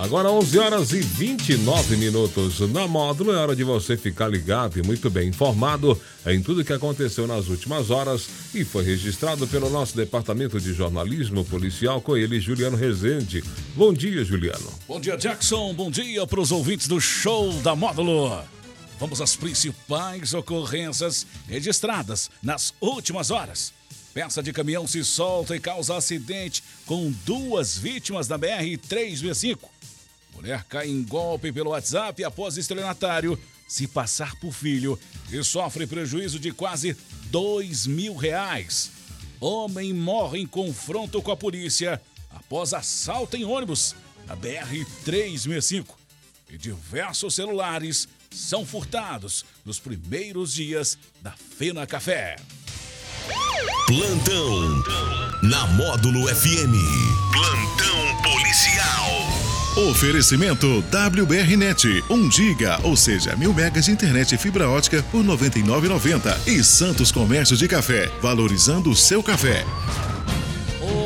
Agora 11 horas e 29 minutos. Na módulo é hora de você ficar ligado e muito bem informado em tudo que aconteceu nas últimas horas e foi registrado pelo nosso departamento de jornalismo policial com ele, Juliano Rezende. Bom dia, Juliano. Bom dia, Jackson. Bom dia para os ouvintes do show da módulo. Vamos às principais ocorrências registradas nas últimas horas. Peça de caminhão se solta e causa acidente com duas vítimas na BR-365. Mulher cai em golpe pelo WhatsApp após estelionatário se passar por filho e sofre prejuízo de quase dois mil reais. Homem morre em confronto com a polícia após assalto em ônibus na BR-365. E diversos celulares são furtados nos primeiros dias da Fena Café. Plantão na Módulo FM. Plantão policial. Oferecimento WBRnet, 1 giga, ou seja, mil megas de internet e fibra ótica por R$ 99,90. E Santos Comércio de Café, valorizando o seu café.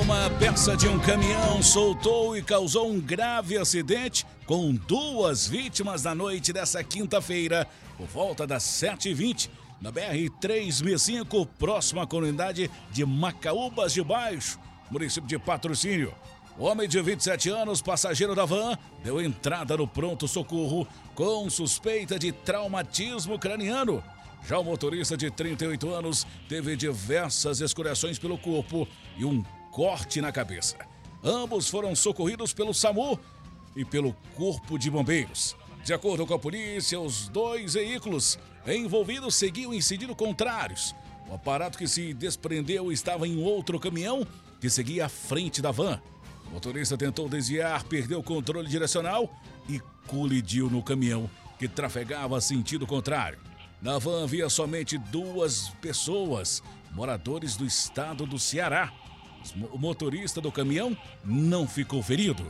Uma peça de um caminhão soltou e causou um grave acidente com duas vítimas na noite dessa quinta-feira, por volta das 7h20, na BR-365, próxima à comunidade de Macaúbas de Baixo, município de Patrocínio. Homem de 27 anos, passageiro da van, deu entrada no pronto-socorro com suspeita de traumatismo craniano. Já o motorista de 38 anos teve diversas escoriações pelo corpo e um corte na cabeça. Ambos foram socorridos pelo SAMU e pelo Corpo de Bombeiros. De acordo com a polícia, os dois veículos envolvidos seguiam em sentido contrários. O aparato que se desprendeu estava em outro caminhão que seguia à frente da van. O motorista tentou desviar, perdeu o controle direcional e colidiu no caminhão que trafegava sentido contrário. Na van havia somente duas pessoas, moradores do estado do Ceará. O motorista do caminhão não ficou ferido.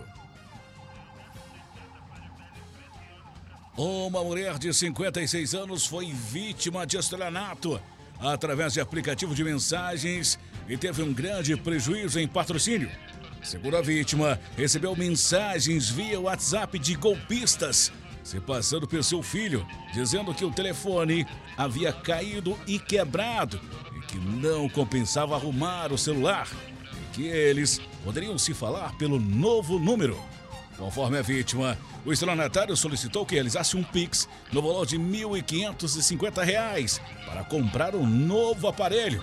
Uma mulher de 56 anos foi vítima de estelionato através de aplicativo de mensagens e teve um grande prejuízo em patrocínio. Segundo a vítima, recebeu mensagens via WhatsApp de golpistas se passando por seu filho, dizendo que o telefone havia caído e quebrado e que não compensava arrumar o celular e que eles poderiam se falar pelo novo número. Conforme a vítima, o estelionatário solicitou que realizasse um Pix no valor de R$ 1.550 para comprar um novo aparelho.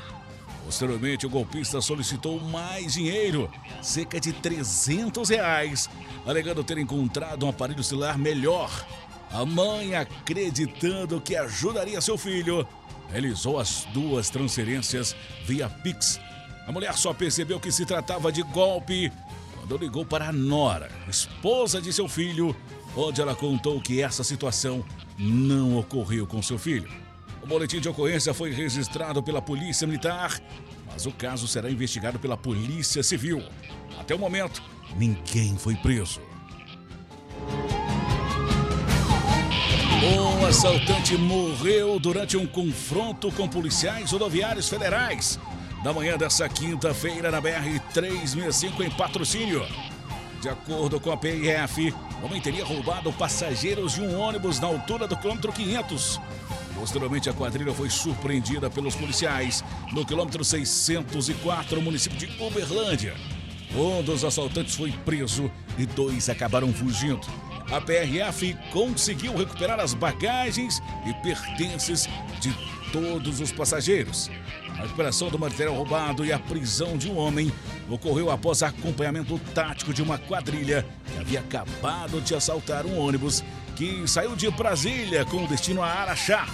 Posteriormente, o golpista solicitou mais dinheiro, cerca de 300 reais, alegando ter encontrado um aparelho celular melhor. A mãe, acreditando que ajudaria seu filho, realizou as duas transferências via Pix. A mulher só percebeu que se tratava de golpe quando ligou para a Nora, esposa de seu filho, onde ela contou que essa situação não ocorreu com seu filho. Boletim de ocorrência foi registrado pela Polícia Militar, mas o caso será investigado pela Polícia Civil. Até o momento, ninguém foi preso. Um assaltante morreu durante um confronto com policiais rodoviários federais da manhã dessa quinta-feira na BR-365 em patrocínio. De acordo com a PRF, o homem teria roubado passageiros de um ônibus na altura do quilômetro 500. Posteriormente, a quadrilha foi surpreendida pelos policiais no quilômetro 604, município de Uberlândia. Um dos assaltantes foi preso e dois acabaram fugindo. A PRF conseguiu recuperar as bagagens e pertences de todos os passageiros. A recuperação do material roubado e a prisão de um homem ocorreu após acompanhamento tático de uma quadrilha que havia acabado de assaltar um ônibus que saiu de Brasília com destino a Araxá.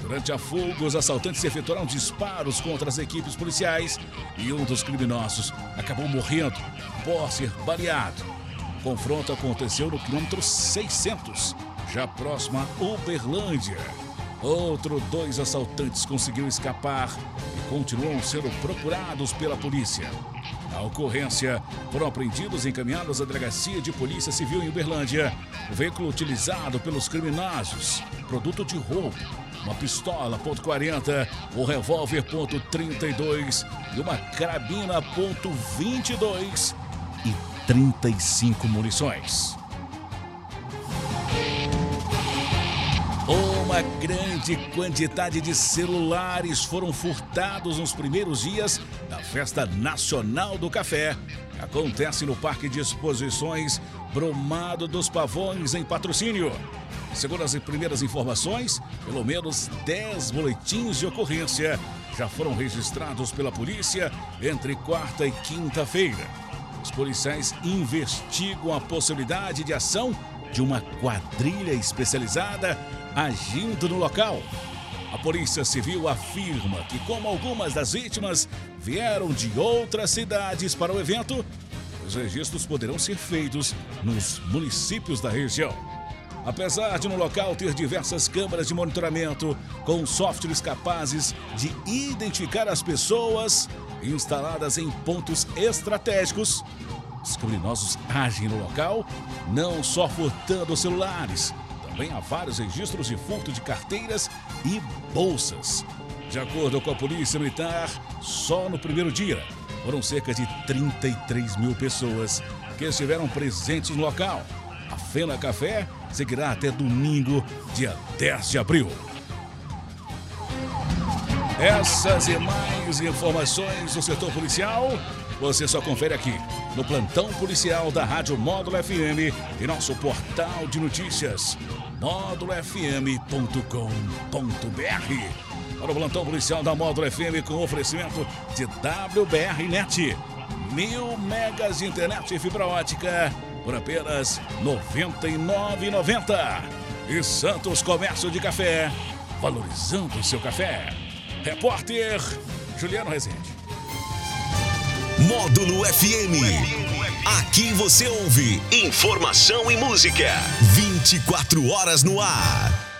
Durante a fuga, os assaltantes efetuaram disparos contra as equipes policiais e um dos criminosos acabou morrendo após ser baleado. O confronto aconteceu no quilômetro 600, já próximo a Uberlândia. Outro dois assaltantes conseguiram escapar e continuam sendo procurados pela polícia. Na ocorrência, foram apreendidos e encaminhados à delegacia de polícia civil em Uberlândia o veículo utilizado pelos criminosos, produto de roubo, uma pistola ponto .40, um revólver ponto .32 e uma carabina ponto .22 e 35 munições. Uma grande quantidade de celulares foram furtados nos primeiros dias da Festa Nacional do Café, acontece no Parque de Exposições Brumado dos Pavões, em patrocínio. Segundo as primeiras informações, pelo menos 10 boletins de ocorrência já foram registrados pela polícia entre quarta e quinta-feira. Os policiais investigam a possibilidade de ação de uma quadrilha especializada agindo no local. A Polícia Civil afirma que, como algumas das vítimas vieram de outras cidades para o evento, os registros poderão ser feitos nos municípios da região. Apesar de no local ter diversas câmeras de monitoramento com softwares capazes de identificar as pessoas instaladas em pontos estratégicos, os criminosos agem no local não só furtando celulares, também há vários registros de furto de carteiras e bolsas. De acordo com a Polícia Militar, só no primeiro dia foram cerca de 33 mil pessoas que estiveram presentes no local. A Fena Café seguirá até domingo, dia 10 de abril. Essas e mais informações do setor policial você só confere aqui no plantão policial da Rádio Módulo FM e nosso portal de notícias módulofm.com.br. Para o plantão policial da Módulo FM com oferecimento de WBR Net. Mil megas de internet e fibra ótica por apenas R$ 99,90. E Santos Comércio de Café, valorizando o seu café. Repórter Juliano Rezende. Módulo FM. Aqui você ouve informação e música. 24 horas no ar.